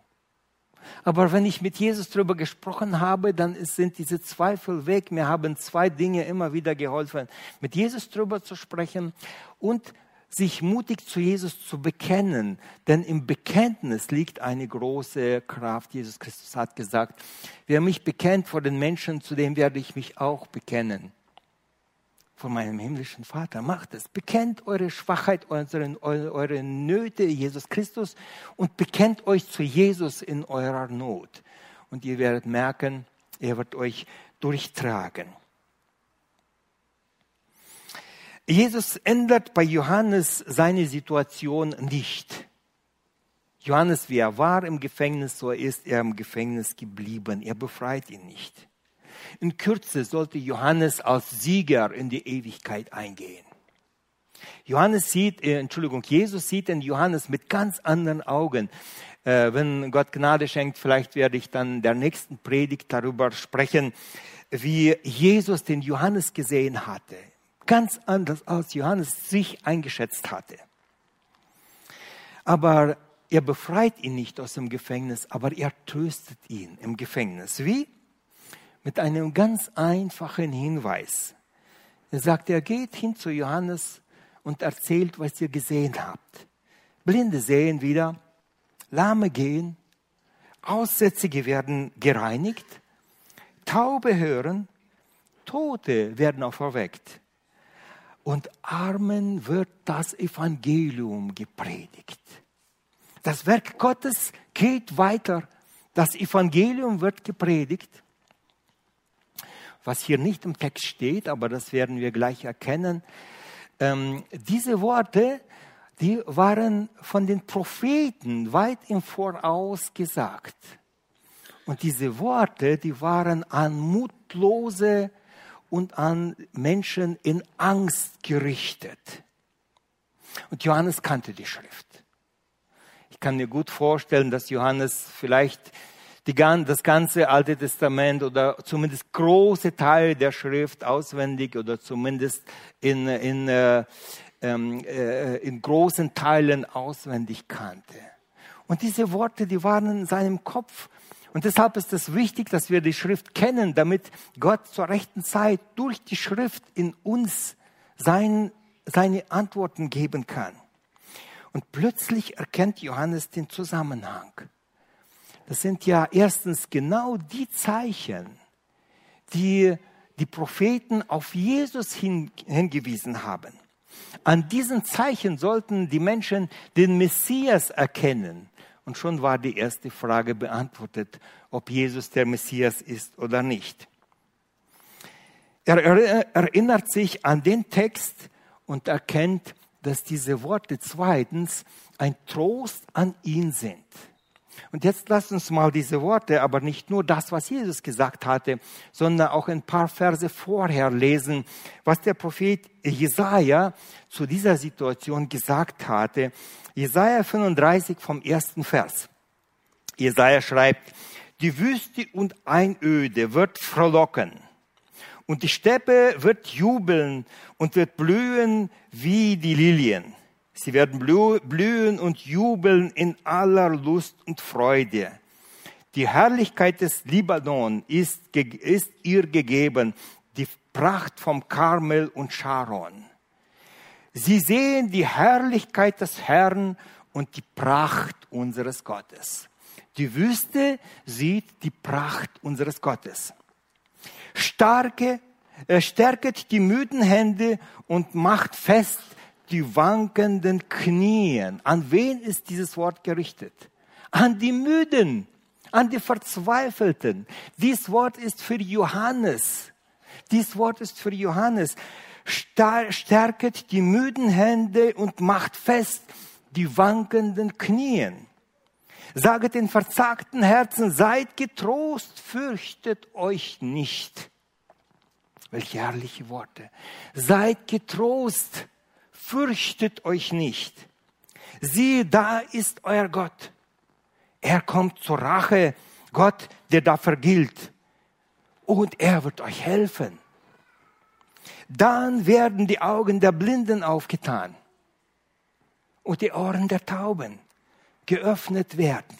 Aber wenn ich mit Jesus darüber gesprochen habe, dann sind diese Zweifel weg. Mir haben zwei Dinge immer wieder geholfen, mit Jesus darüber zu sprechen und sich mutig zu Jesus zu bekennen. Denn im Bekenntnis liegt eine große Kraft. Jesus Christus hat gesagt, wer mich bekennt vor den Menschen, zu dem werde ich mich auch bekennen von meinem himmlischen Vater. Macht es. Bekennt eure Schwachheit, eure, eure Nöte, Jesus Christus, und bekennt euch zu Jesus in eurer Not. Und ihr werdet merken, er wird euch durchtragen. Jesus ändert bei Johannes seine Situation nicht. Johannes, wie er war im Gefängnis, so ist er im Gefängnis geblieben. Er befreit ihn nicht. In Kürze sollte Johannes als Sieger in die Ewigkeit eingehen. Johannes sieht, äh, Entschuldigung, Jesus sieht in Johannes mit ganz anderen Augen. Äh, wenn Gott Gnade schenkt, vielleicht werde ich dann der nächsten Predigt darüber sprechen, wie Jesus den Johannes gesehen hatte. Ganz anders als Johannes sich eingeschätzt hatte. Aber er befreit ihn nicht aus dem Gefängnis, aber er tröstet ihn im Gefängnis. Wie? Mit einem ganz einfachen Hinweis. Er sagt, er geht hin zu Johannes und erzählt, was ihr gesehen habt. Blinde sehen wieder, Lahme gehen, Aussätzige werden gereinigt, Taube hören, Tote werden auferweckt und Armen wird das Evangelium gepredigt. Das Werk Gottes geht weiter. Das Evangelium wird gepredigt was hier nicht im Text steht, aber das werden wir gleich erkennen. Ähm, diese Worte, die waren von den Propheten weit im Voraus gesagt. Und diese Worte, die waren an Mutlose und an Menschen in Angst gerichtet. Und Johannes kannte die Schrift. kann mir gut vorstellen, dass Johannes vielleicht die, das ganze Alte Testament oder zumindest große Teile der Schrift auswendig oder zumindest in, in, äh, ähm, äh, in großen Teilen auswendig kannte. Und diese Worte, die waren in seinem Kopf. Und deshalb ist es wichtig, dass wir die Schrift kennen, damit Gott zur rechten Zeit durch die Schrift in uns sein, seine Antworten geben kann. Und plötzlich erkennt Johannes den Zusammenhang. Das sind ja erstens genau die Zeichen, die die Propheten auf Jesus hin, hingewiesen haben. An diesen Zeichen sollten die Menschen den Messias erkennen. Und schon war die erste Frage beantwortet, ob Jesus der Messias ist oder nicht. Er erinnert sich an den Text und erkennt, dass diese Worte zweitens ein Trost an ihn sind. Und jetzt lasst uns mal diese Worte, aber nicht nur das, was Jesus gesagt hatte, sondern auch ein paar Verse vorher lesen, was der Prophet Jesaja zu dieser Situation gesagt hatte. Jesaja 35 vom ersten Vers. Jesaja schreibt, die Wüste und Einöde wird frohlocken und die Steppe wird jubeln und wird blühen wie die Lilien. Sie werden blühen und jubeln in aller Lust und Freude. Die Herrlichkeit des Libanon ist, ist ihr gegeben, die Pracht vom Karmel und Sharon. Sie sehen die Herrlichkeit des Herrn und die Pracht unseres Gottes. Die Wüste sieht die Pracht unseres Gottes. Starke, äh, stärket die müden Hände und macht fest die wankenden Knien. An wen ist dieses Wort gerichtet? An die Müden, an die Verzweifelten. Dies Wort ist für Johannes. Dies Wort ist für Johannes. Stärket die müden Hände und macht fest die wankenden Knien. Saget den verzagten Herzen, seid getrost, fürchtet euch nicht. Welche herrliche Worte. Seid getrost, fürchtet euch nicht. Siehe, da ist euer Gott. Er kommt zur Rache, Gott, der da vergilt. Und er wird euch helfen. Dann werden die Augen der Blinden aufgetan und die Ohren der Tauben geöffnet werden.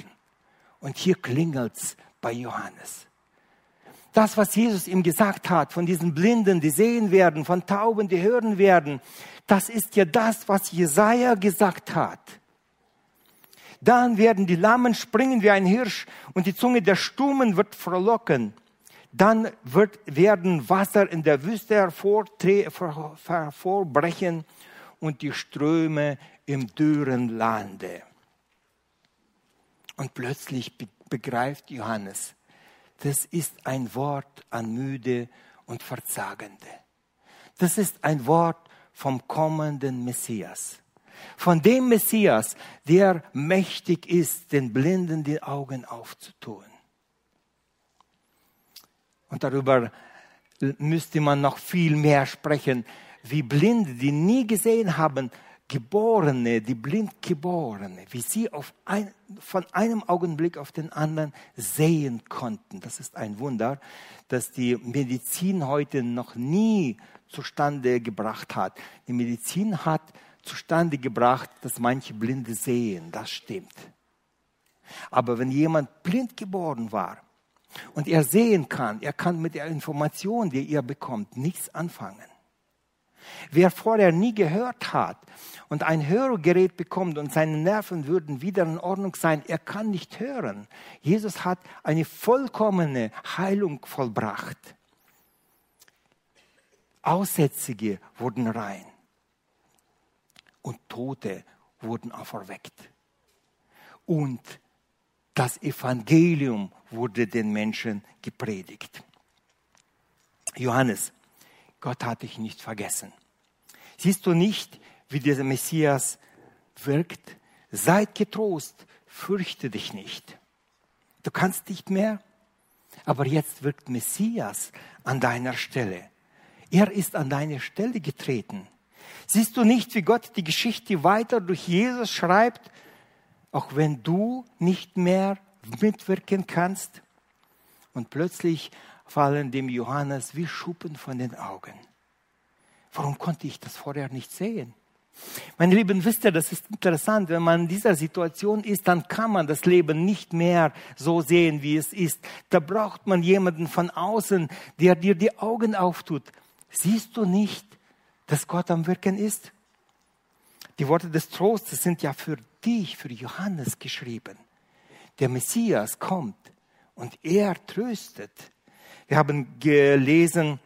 Und hier klingelt's bei Johannes. Das, was Jesus ihm gesagt hat, von diesen Blinden, die sehen werden, von Tauben, die hören werden, das ist ja das, was Jesaja gesagt hat. Dann werden die Lammen springen wie ein Hirsch und die Zunge der Stummen wird frohlocken. Dann wird, werden Wasser in der Wüste hervorbrechen und die Ströme im dürren Lande. Und plötzlich begreift Johannes, das ist ein Wort an Müde und Verzagende. Das ist ein Wort vom kommenden Messias. Von dem Messias, der mächtig ist, den Blinden die Augen aufzutun. Und darüber müsste man noch viel mehr sprechen, wie Blinde, die nie gesehen haben, Geborene, die Blindgeborene, wie sie ein, von einem Augenblick auf den anderen sehen konnten. Das ist ein Wunder, das die Medizin heute noch nie zustande gebracht hat. Die Medizin hat zustande gebracht, dass manche Blinde sehen. Das stimmt. Aber wenn jemand blind geboren war und er sehen kann, er kann mit der Information, die er bekommt, nichts anfangen. Wer vorher nie gehört hat und ein Hörgerät bekommt und seine Nerven würden wieder in Ordnung sein, er kann nicht hören. Jesus hat eine vollkommene Heilung vollbracht. Aussätzige wurden rein und Tote wurden auferweckt. Und das Evangelium wurde den Menschen gepredigt. Johannes, Gott hat dich nicht vergessen. Siehst du nicht, wie dieser Messias wirkt? Seid getrost, fürchte dich nicht. Du kannst nicht mehr, aber jetzt wirkt Messias an deiner Stelle. Er ist an deine Stelle getreten. Siehst du nicht, wie Gott die Geschichte weiter durch Jesus schreibt? auch wenn du nicht mehr mitwirken kannst. Und plötzlich fallen dem Johannes wie Schuppen von den Augen. Warum konnte ich das vorher nicht sehen? Meine Lieben, wisst ihr, das ist interessant. Wenn man in dieser Situation ist, dann kann man das Leben nicht mehr so sehen, wie es ist. Da braucht man jemanden von außen, der dir die Augen auftut. Siehst du nicht, dass Gott am Wirken ist? Die Worte des Trostes sind ja für dich, für Johannes geschrieben. Der Messias kommt und er tröstet. Wir haben gelesen,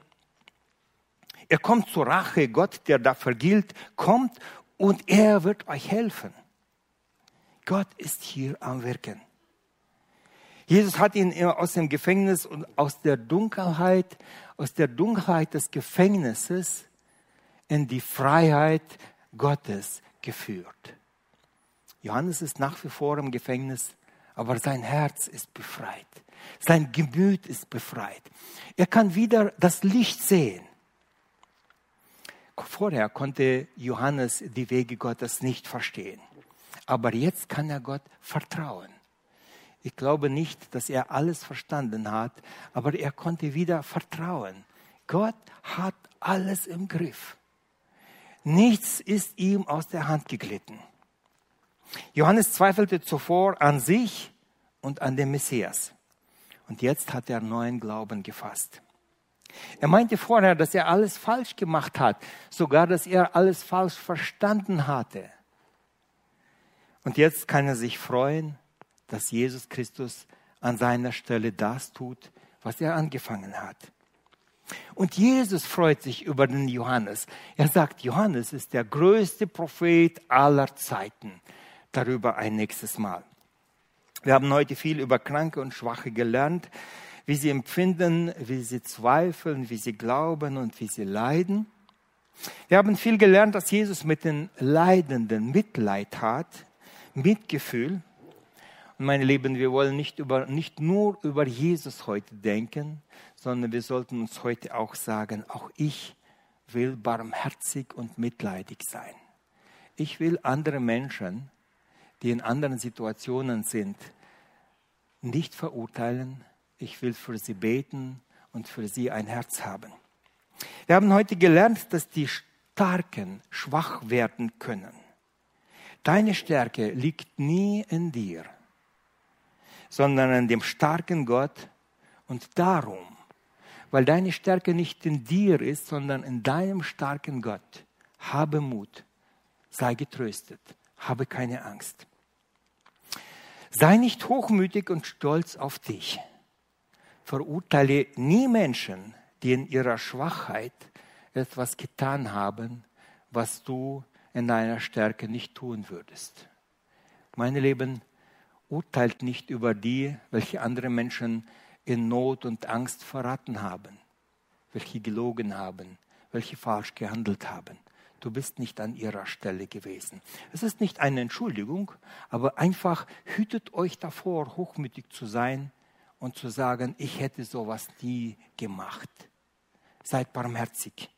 er kommt zur Rache, Gott, der dafür gilt, kommt und er wird euch helfen. Gott ist hier am Wirken. Jesus hat ihn aus dem Gefängnis und aus der Dunkelheit, aus der Dunkelheit des Gefängnisses in die Freiheit Gottes geführt. Johannes ist nach wie vor im Gefängnis, aber sein Herz ist befreit. Sein Gemüt ist befreit. Er kann wieder das Licht sehen. Vorher konnte Johannes die Wege Gottes nicht verstehen. Aber jetzt kann er Gott vertrauen. Ich glaube nicht, dass er alles verstanden hat, aber er konnte wieder vertrauen. Gott hat alles im Griff. Nichts ist ihm aus der Hand geglitten. Johannes zweifelte zuvor an sich und an den Messias. Und jetzt hat er neuen Glauben gefasst. Er meinte vorher, dass er alles falsch gemacht hat, sogar dass er alles falsch verstanden hatte. Und jetzt kann er sich freuen, dass Jesus Christus an seiner Stelle das tut, was er angefangen hat. Und Jesus freut sich über den Johannes. Er sagt, Johannes ist der größte Prophet aller Zeiten. Darüber ein nächstes Mal. Wir haben heute viel über Kranke und Schwache gelernt wie sie empfinden, wie sie zweifeln, wie sie glauben und wie sie leiden. Wir haben viel gelernt, dass Jesus mit den Leidenden Mitleid hat, Mitgefühl. Und meine Lieben, wir wollen nicht, über, nicht nur über Jesus heute denken, sondern wir sollten uns heute auch sagen, auch ich will barmherzig und mitleidig sein. Ich will andere Menschen, die in anderen Situationen sind, nicht verurteilen, ich will für sie beten und für sie ein Herz haben. Wir haben heute gelernt, dass die Starken schwach werden können. Deine Stärke liegt nie in dir, sondern in dem starken Gott. Und darum, weil deine Stärke nicht in dir ist, sondern in deinem starken Gott, habe Mut, sei getröstet, habe keine Angst. Sei nicht hochmütig und stolz auf dich verurteile nie Menschen, die in ihrer Schwachheit etwas getan haben, was du in deiner Stärke nicht tun würdest. Meine Lieben, urteilt nicht über die, welche andere Menschen in Not und Angst verraten haben, welche gelogen haben, welche falsch gehandelt haben. Du bist nicht an ihrer Stelle gewesen. Es ist nicht eine Entschuldigung, aber einfach hütet euch davor, hochmütig zu sein und zu sagen, ich hätte sowas nie gemacht. Seid barmherzig.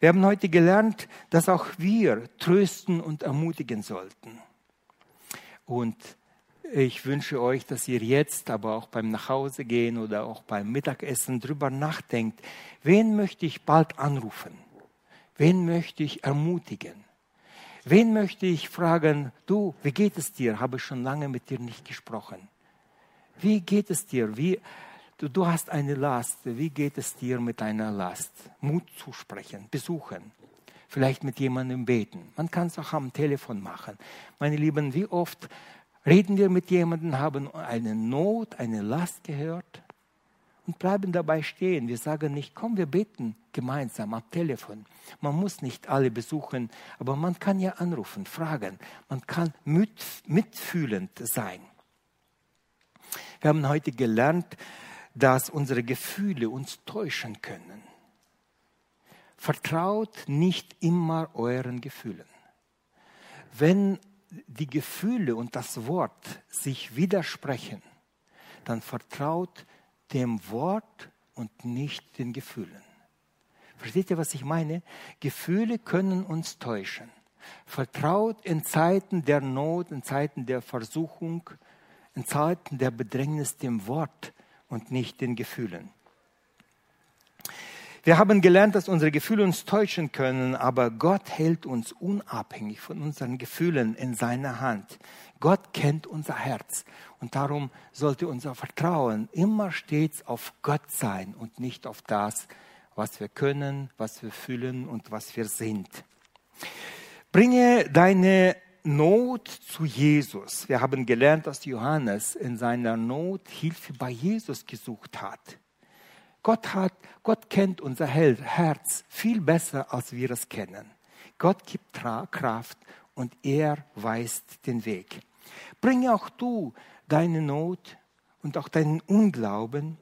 Wir haben heute gelernt, dass auch wir trösten und ermutigen sollten. Und ich wünsche euch, dass ihr jetzt, aber auch beim Nachhausegehen oder auch beim Mittagessen drüber nachdenkt, wen möchte ich bald anrufen? Wen möchte ich ermutigen? Wen möchte ich fragen, du, wie geht es dir? Habe schon lange mit dir nicht gesprochen. Wie geht es dir? Wie, du, du hast eine Last. Wie geht es dir mit deiner Last? Mut zu sprechen, besuchen, vielleicht mit jemandem beten. Man kann es auch am Telefon machen. Meine Lieben, wie oft reden wir mit jemandem, haben eine Not, eine Last gehört und bleiben dabei stehen. Wir sagen nicht, komm, wir beten gemeinsam am Telefon. Man muss nicht alle besuchen, aber man kann ja anrufen, fragen. Man kann mit, mitfühlend sein. Wir haben heute gelernt, dass unsere Gefühle uns täuschen können. Vertraut nicht immer euren Gefühlen. Wenn die Gefühle und das Wort sich widersprechen, dann vertraut dem Wort und nicht den Gefühlen. Versteht ihr, was ich meine? Gefühle können uns täuschen. Vertraut in Zeiten der Not, in Zeiten der Versuchung, in Zeiten der Bedrängnis dem Wort und nicht den Gefühlen. Wir haben gelernt, dass unsere Gefühle uns täuschen können, aber Gott hält uns unabhängig von unseren Gefühlen in seiner Hand. Gott kennt unser Herz und darum sollte unser Vertrauen immer stets auf Gott sein und nicht auf das, was wir können, was wir fühlen und was wir sind. Bringe deine Not zu Jesus. Wir haben gelernt, dass Johannes in seiner Not Hilfe bei Jesus gesucht hat. Gott hat, Gott kennt unser Herz viel besser, als wir es kennen. Gott gibt Kraft und er weist den Weg. Bringe auch du deine Not und auch deinen Unglauben,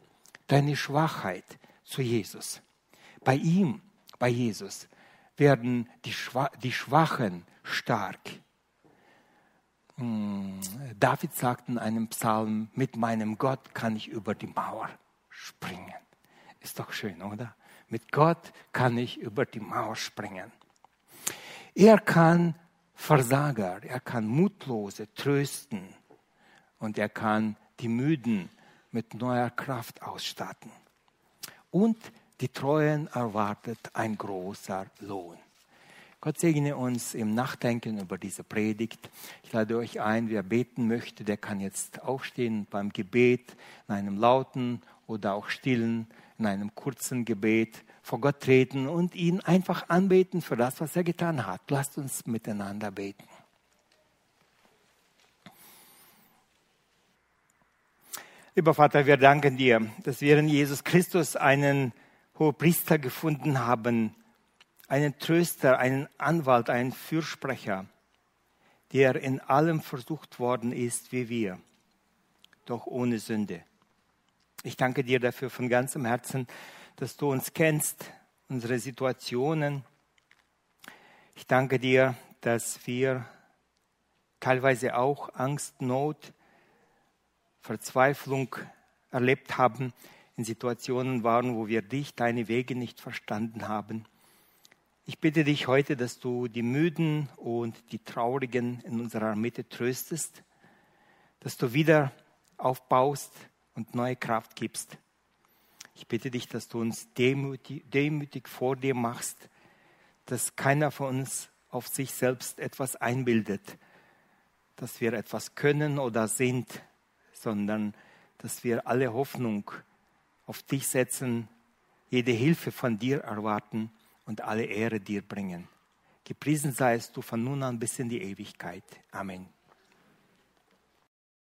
deine Schwachheit zu Jesus. Bei ihm, bei Jesus, werden die, Schwa die Schwachen stark. Hm, David sagt in einem Psalm, mit meinem Gott kann ich über die Mauer springen. Ist doch schön, oder? Mit Gott kann ich über die Mauer springen. Er kann Versager, er kann Mutlose trösten und er kann die Müden mit neuer Kraft ausstatten. Und die Treuen erwartet ein großer Lohn. Gott segne uns im Nachdenken über diese Predigt. Ich lade euch ein, wer beten möchte, der kann jetzt aufstehen beim Gebet in einem lauten oder auch stillen, in einem kurzen Gebet vor Gott treten und ihn einfach anbeten für das, was er getan hat. Lasst uns miteinander beten. Lieber Vater, wir danken dir, dass wir in Jesus Christus einen Hohepriester gefunden haben, einen Tröster, einen Anwalt, einen Fürsprecher, der in allem versucht worden ist wie wir, doch ohne Sünde. Ich danke dir dafür von ganzem Herzen, dass du uns kennst, unsere Situationen. Ich danke dir, dass wir teilweise auch Angst, Not, Verzweiflung erlebt haben, in Situationen waren, wo wir dich, deine Wege nicht verstanden haben. Ich bitte dich heute, dass du die Müden und die Traurigen in unserer Mitte tröstest, dass du wieder aufbaust und neue Kraft gibst. Ich bitte dich, dass du uns demütig, demütig vor dir machst, dass keiner von uns auf sich selbst etwas einbildet, dass wir etwas können oder sind, sondern dass wir alle Hoffnung auf dich setzen, jede Hilfe von dir erwarten und alle Ehre dir bringen. Gepriesen seist du von nun an bis in die Ewigkeit. Amen.